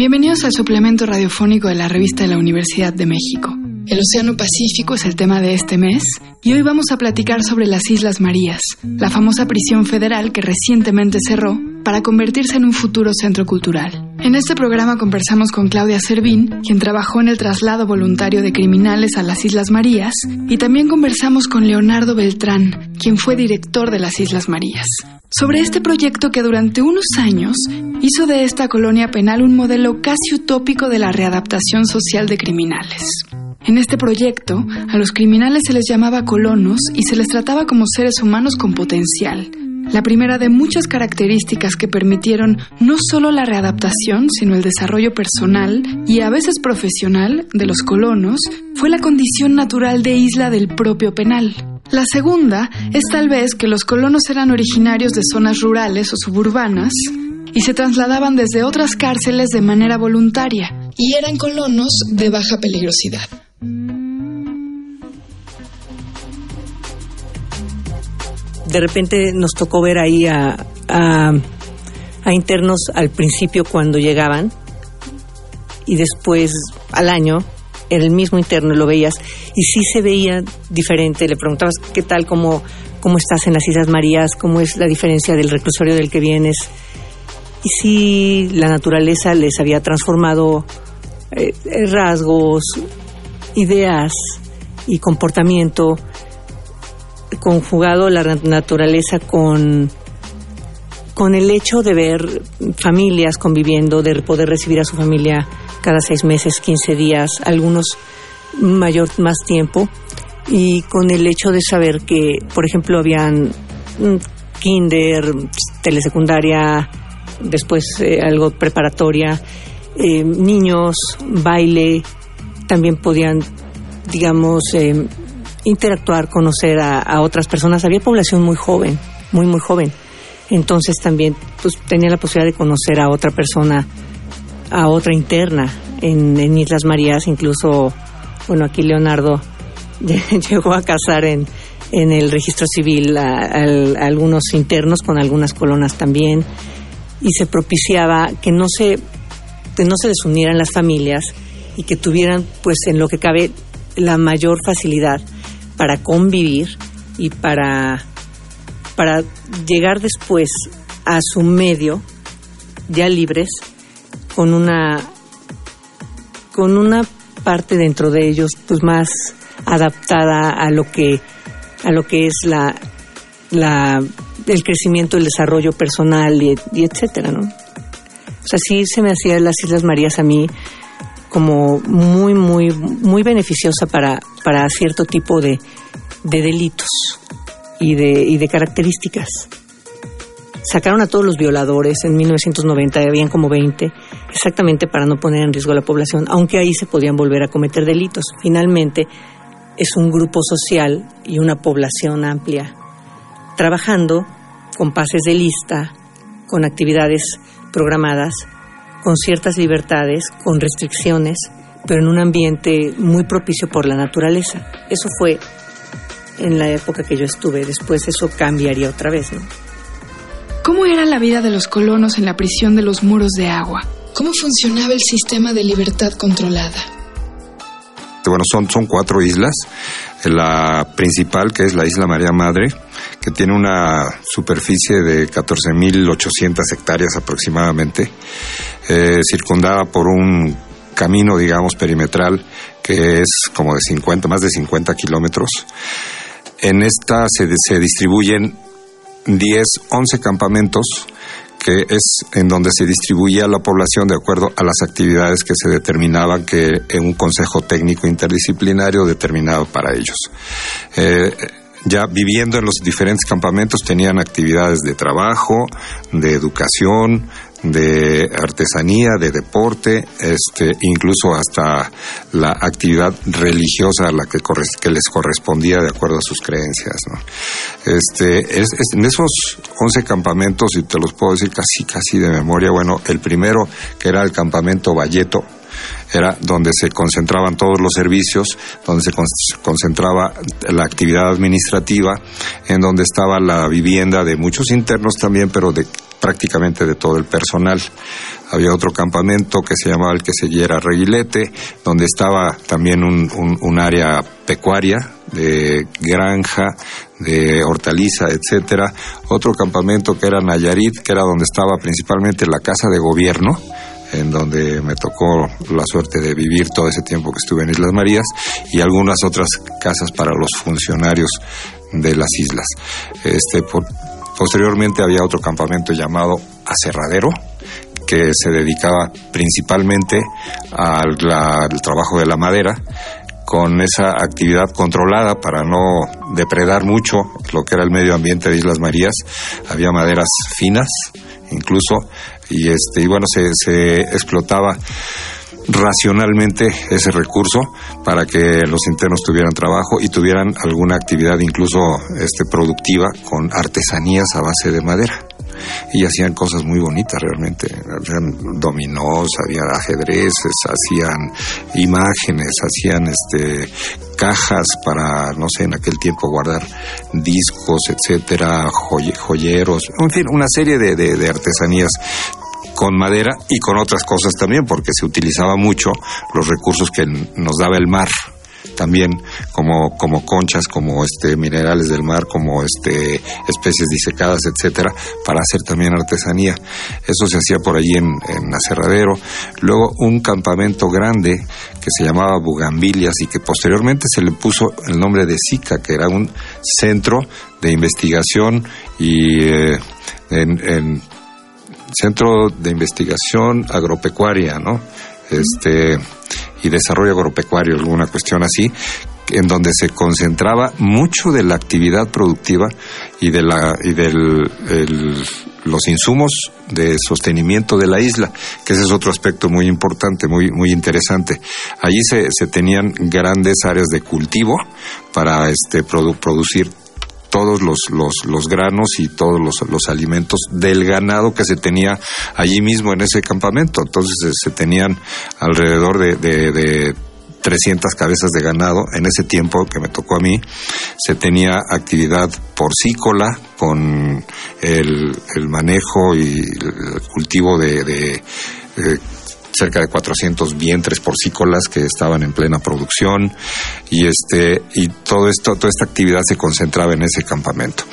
Bienvenidos al suplemento radiofónico de la revista de la Universidad de México. El Océano Pacífico es el tema de este mes y hoy vamos a platicar sobre las Islas Marías, la famosa prisión federal que recientemente cerró para convertirse en un futuro centro cultural. En este programa conversamos con Claudia Servín, quien trabajó en el traslado voluntario de criminales a las Islas Marías, y también conversamos con Leonardo Beltrán, quien fue director de las Islas Marías sobre este proyecto que durante unos años hizo de esta colonia penal un modelo casi utópico de la readaptación social de criminales. En este proyecto, a los criminales se les llamaba colonos y se les trataba como seres humanos con potencial. La primera de muchas características que permitieron no solo la readaptación, sino el desarrollo personal y a veces profesional de los colonos fue la condición natural de isla del propio penal. La segunda es tal vez que los colonos eran originarios de zonas rurales o suburbanas y se trasladaban desde otras cárceles de manera voluntaria y eran colonos de baja peligrosidad. De repente nos tocó ver ahí a, a, internos al principio cuando llegaban y después al año era el mismo interno, lo veías, y sí se veía diferente. Le preguntabas qué tal, cómo, cómo estás en las Islas Marías, cómo es la diferencia del reclusorio del que vienes. Y sí, la naturaleza les había transformado eh, rasgos, ideas y comportamiento, conjugado la naturaleza con con el hecho de ver familias conviviendo, de poder recibir a su familia cada seis meses, 15 días, algunos mayor, más tiempo, y con el hecho de saber que, por ejemplo, habían kinder, telesecundaria, después eh, algo preparatoria, eh, niños, baile, también podían, digamos, eh, interactuar, conocer a, otras personas. Había población muy joven, muy, muy joven. Entonces también pues, tenía la posibilidad de conocer a otra persona a otra interna en, Islas Marías, incluso, bueno, aquí Leonardo llegó a casar en, en el registro civil a, algunos internos con algunas colonas también y se propiciaba que no se que no se desunieran las familias y que tuvieran pues en lo que cabe la mayor facilidad para convivir y para para llegar después a su medio ya libres con una con una parte dentro de ellos pues más adaptada a lo que a lo que es la la el crecimiento el desarrollo personal y, etcétera no o sea sí se me hacía las Islas Marías a mí como muy muy muy beneficiosa para para cierto tipo de, de delitos y de y de características Sacaron a todos los violadores en 1990, habían como 20, exactamente para no poner en riesgo a la población, aunque ahí se podían volver a cometer delitos. Finalmente, es un grupo social y una población amplia, trabajando con pases de lista, con actividades programadas, con ciertas libertades, con restricciones, pero en un ambiente muy propicio por la naturaleza. Eso fue en la época que yo estuve, después eso cambiaría otra vez, ¿no? ¿Cómo era la vida de los colonos en la prisión de los muros de agua? ¿Cómo funcionaba el sistema de libertad controlada? Bueno, son, son cuatro islas. La principal, que es la isla María Madre, que tiene una superficie de 14.800 hectáreas aproximadamente, eh, circundada por un camino, digamos, perimetral que es como de 50, más de 50 kilómetros. En esta se, se distribuyen 10, 11 campamentos que es en donde se distribuía la población de acuerdo a las actividades que se determinaban que en un consejo técnico interdisciplinario determinado para ellos. Eh, ya viviendo en los diferentes campamentos tenían actividades de trabajo, de educación, de artesanía, de deporte, este, incluso hasta la actividad religiosa a la que, que les correspondía de acuerdo a sus creencias. Este, es, en esos 11 campamentos, y te los puedo decir casi, casi de memoria, bueno, el primero, que era el campamento Valleto, era donde se concentraban todos los servicios, donde se concentraba la actividad administrativa, en donde estaba la vivienda de muchos internos también, pero de prácticamente de todo el personal. Había otro campamento que se llamaba el que se Reguilete, donde estaba también un, un área pecuaria, de granja, de hortaliza, etcétera. Otro campamento que era Nayarit, que era donde estaba principalmente la casa de gobierno, en donde me tocó la suerte de vivir todo ese tiempo que estuve en Islas Marías, y algunas otras casas para los funcionarios de las islas. Este, posteriormente había otro campamento llamado Aserradero, que se dedicaba principalmente al trabajo de la madera con esa actividad controlada para no depredar mucho lo que era el medio ambiente de Islas Marías. Había maderas finas, incluso, y este, y bueno, se, se explotaba racionalmente ese recurso para que los internos tuvieran trabajo y tuvieran alguna actividad incluso este productiva con artesanías a base de madera y hacían cosas muy bonitas realmente. Hacían dominós, había ajedrezes, hacían imágenes, hacían este cajas para, no sé, en aquel tiempo guardar discos, etcétera, joyeros, en fin, una serie de, de artesanías con madera y con otras cosas también, porque se utilizaba mucho los recursos que nos daba el mar también como, como conchas, como este minerales del mar, como este especies disecadas, etcétera, para hacer también artesanía. Eso se hacía por allí en, en Aserradero. Luego un campamento grande que se llamaba Bugambilias y que posteriormente se le puso el nombre de SICA, que era un centro de investigación y eh, en, centro de investigación agropecuaria, ¿no? Este y desarrollo agropecuario, alguna cuestión así, en donde se concentraba mucho de la actividad productiva y de la y del los insumos de sostenimiento de la isla, que ese es otro aspecto muy importante, muy muy interesante. Allí se, se tenían grandes áreas de cultivo para este producir todos los, los, los granos y todos los, los, alimentos del ganado que se tenía allí mismo en ese campamento. Entonces eh, se tenían alrededor de, de, de 300 cabezas de ganado. En ese tiempo que me tocó a mí, se tenía actividad porcícola con el, el manejo y el cultivo de, de cerca de 400 vientres porcícolas que estaban en plena producción y este y todo esto toda esta actividad se concentraba en ese campamento.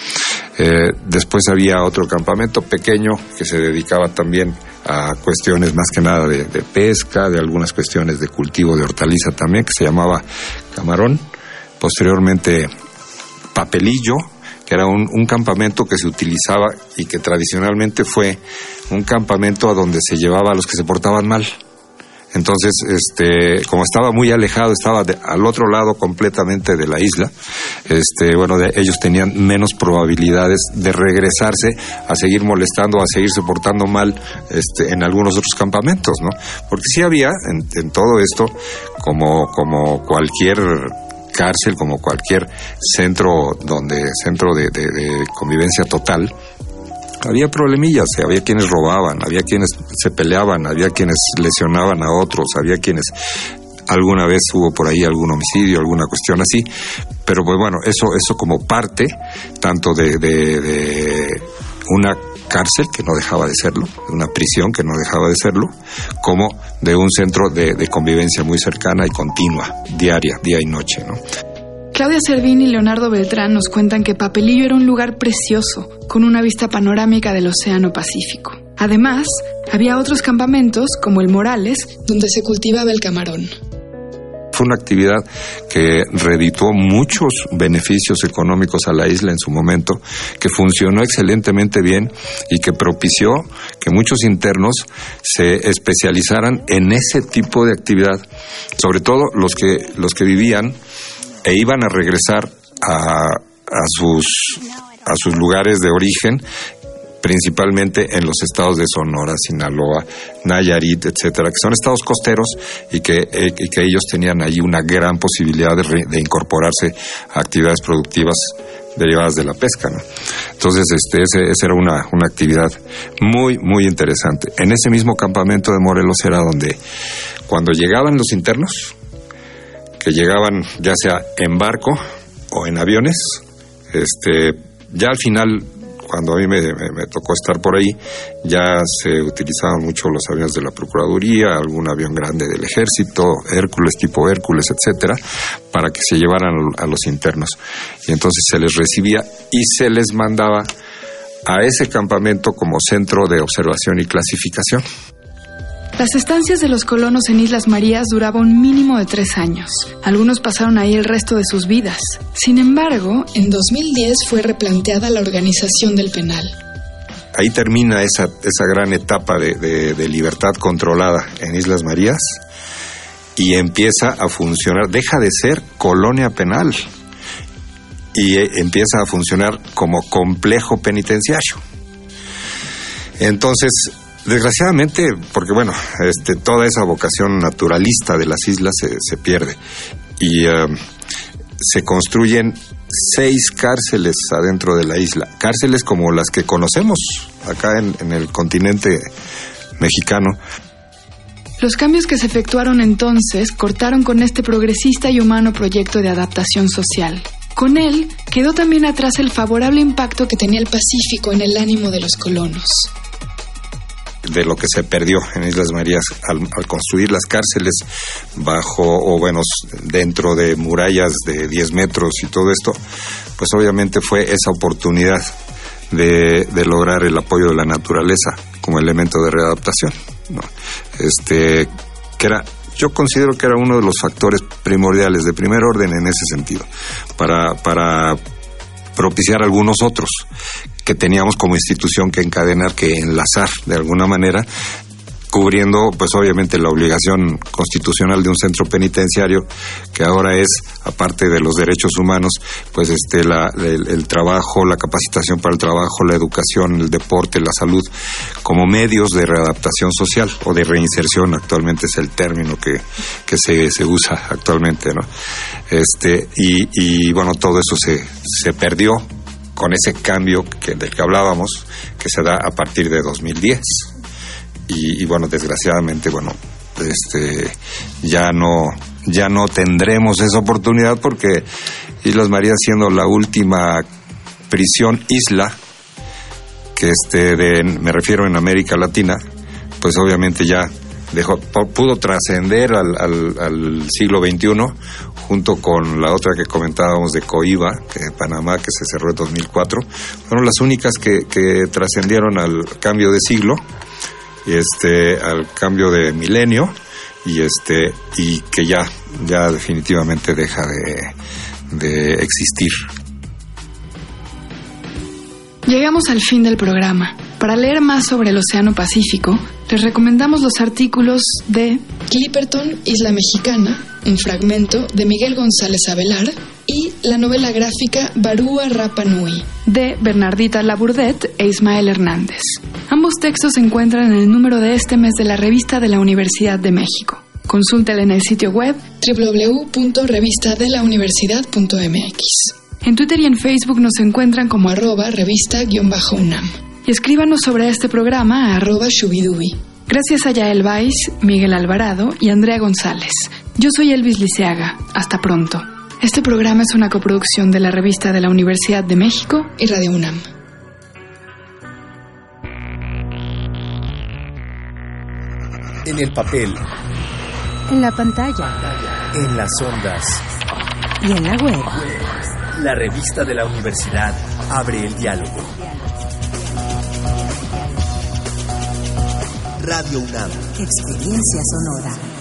Eh, después había otro campamento pequeño que se dedicaba también a cuestiones más que nada de, de pesca, de algunas cuestiones de cultivo de hortaliza también, que se llamaba Camarón. Posteriormente Papelillo, era un, un, campamento que se utilizaba y que tradicionalmente fue un campamento a donde se llevaba a los que se portaban mal. Entonces, este, como estaba muy alejado, estaba al otro lado completamente de la isla, este, bueno, de, ellos tenían menos probabilidades de regresarse a seguir molestando, a seguir portando mal este, en algunos otros campamentos, ¿no? Porque sí había en, en todo esto, como, como cualquier cárcel, como cualquier centro donde centro de, convivencia total, había problemillas, había quienes robaban, había quienes se peleaban, había quienes lesionaban a otros, había quienes alguna vez hubo por ahí algún homicidio, alguna cuestión así, pero pues bueno, eso, eso como parte tanto de, de una cárcel, que no dejaba de serlo, una prisión que no dejaba de serlo, como de un centro de, convivencia muy cercana y continua, diaria, día y noche. ¿no? Claudia Servín y Leonardo Beltrán nos cuentan que Papelillo era un lugar precioso, con una vista panorámica del Océano Pacífico. Además, había otros campamentos, como el Morales, donde se cultivaba el camarón. Fue una actividad que redituó muchos beneficios económicos a la isla en su momento, que funcionó excelentemente bien y que propició que muchos internos se especializaran en ese tipo de actividad, sobre todo los que, los que vivían e iban a regresar a, a sus a sus lugares de origen principalmente en los estados de Sonora, Sinaloa, Nayarit, etcétera, que son estados costeros y que, eh, que ellos tenían ahí una gran posibilidad de, incorporarse a actividades productivas derivadas de la pesca. Entonces, este, ese, esa era una, una actividad muy, muy interesante. En ese mismo campamento de Morelos era donde cuando llegaban los internos, que llegaban ya sea en barco o en aviones, este, ya al final cuando a mí me, tocó estar por ahí, ya se utilizaban mucho los aviones de la Procuraduría, algún avión grande del Ejército, Hércules, tipo Hércules, etcétera, para que se llevaran a los internos. Y entonces se les recibía y se les mandaba a ese campamento como centro de observación y clasificación. Las estancias de los colonos en Islas Marías duraban un mínimo de tres años. Algunos pasaron ahí el resto de sus vidas. Sin embargo, en 2010 fue replanteada la organización del penal. Ahí termina esa, esa gran etapa de, de libertad controlada en Islas Marías y empieza a funcionar, deja de ser colonia penal y eh, empieza a funcionar como complejo penitenciario. Entonces, Desgraciadamente, porque bueno, este, toda esa vocación naturalista de las islas se, pierde y um, se construyen seis cárceles adentro de la isla, cárceles como las que conocemos acá en el continente mexicano. Los cambios que se efectuaron entonces cortaron con este progresista y humano proyecto de adaptación social. Con él quedó también atrás el favorable impacto que tenía el Pacífico en el ánimo de los colonos de lo que se perdió en Islas Marías al, construir las cárceles bajo o bueno, dentro de murallas de 10 metros y todo esto, pues obviamente fue esa oportunidad de, de lograr el apoyo de la naturaleza como elemento de readaptación. Este, que era yo considero que era uno de los factores primordiales de primer orden en ese sentido, para, para propiciar algunos otros que teníamos como institución que encadenar, que enlazar de alguna manera cubriendo pues obviamente la obligación constitucional de un centro penitenciario que ahora es aparte de los derechos humanos pues este la, el, trabajo la capacitación para el trabajo la educación el deporte la salud como medios de readaptación social o de reinserción. Actualmente es el término que, que se, se usa actualmente no este y, y bueno todo eso se, se perdió con ese cambio que, del que hablábamos, que se da a partir de 2010. Y, bueno, desgraciadamente, bueno, este, ya no, ya no tendremos esa oportunidad porque Islas Marías siendo la última prisión isla que este de, me refiero en América Latina, pues obviamente ya dejó, pudo trascender al, al, al, siglo XXI junto con la otra que comentábamos de Coiba, que de Panamá, que se cerró en 2004, fueron las únicas que, que trascendieron al cambio de siglo, y este, al cambio de milenio, y este, y que ya, ya definitivamente deja de, de existir. Llegamos al fin del programa. Para leer más sobre el Océano Pacífico, les recomendamos los artículos de Clipperton, Isla Mexicana, un fragmento de Miguel González Avelar y la novela gráfica Barúa Rapa Nui de Bernardita Labourdet e Ismael Hernández. Ambos textos se encuentran en el número de este mes de la revista de la Universidad de México. Consúltela en el sitio web www.revistadelauniversidad.mx. En Twitter y en Facebook nos encuentran como arroba revista-unam. Y escríbanos sobre este programa a arroba shubidubi. Gracias a Yael Vais, Miguel Alvarado y Andrea González. Yo soy Elvis Liceaga. Hasta pronto. Este programa es una coproducción de la revista de la Universidad de México y Radio UNAM. En el papel. En la pantalla. En las ondas. Y en la web. La revista de la universidad abre el diálogo. Radio UNAM. Experiencia sonora.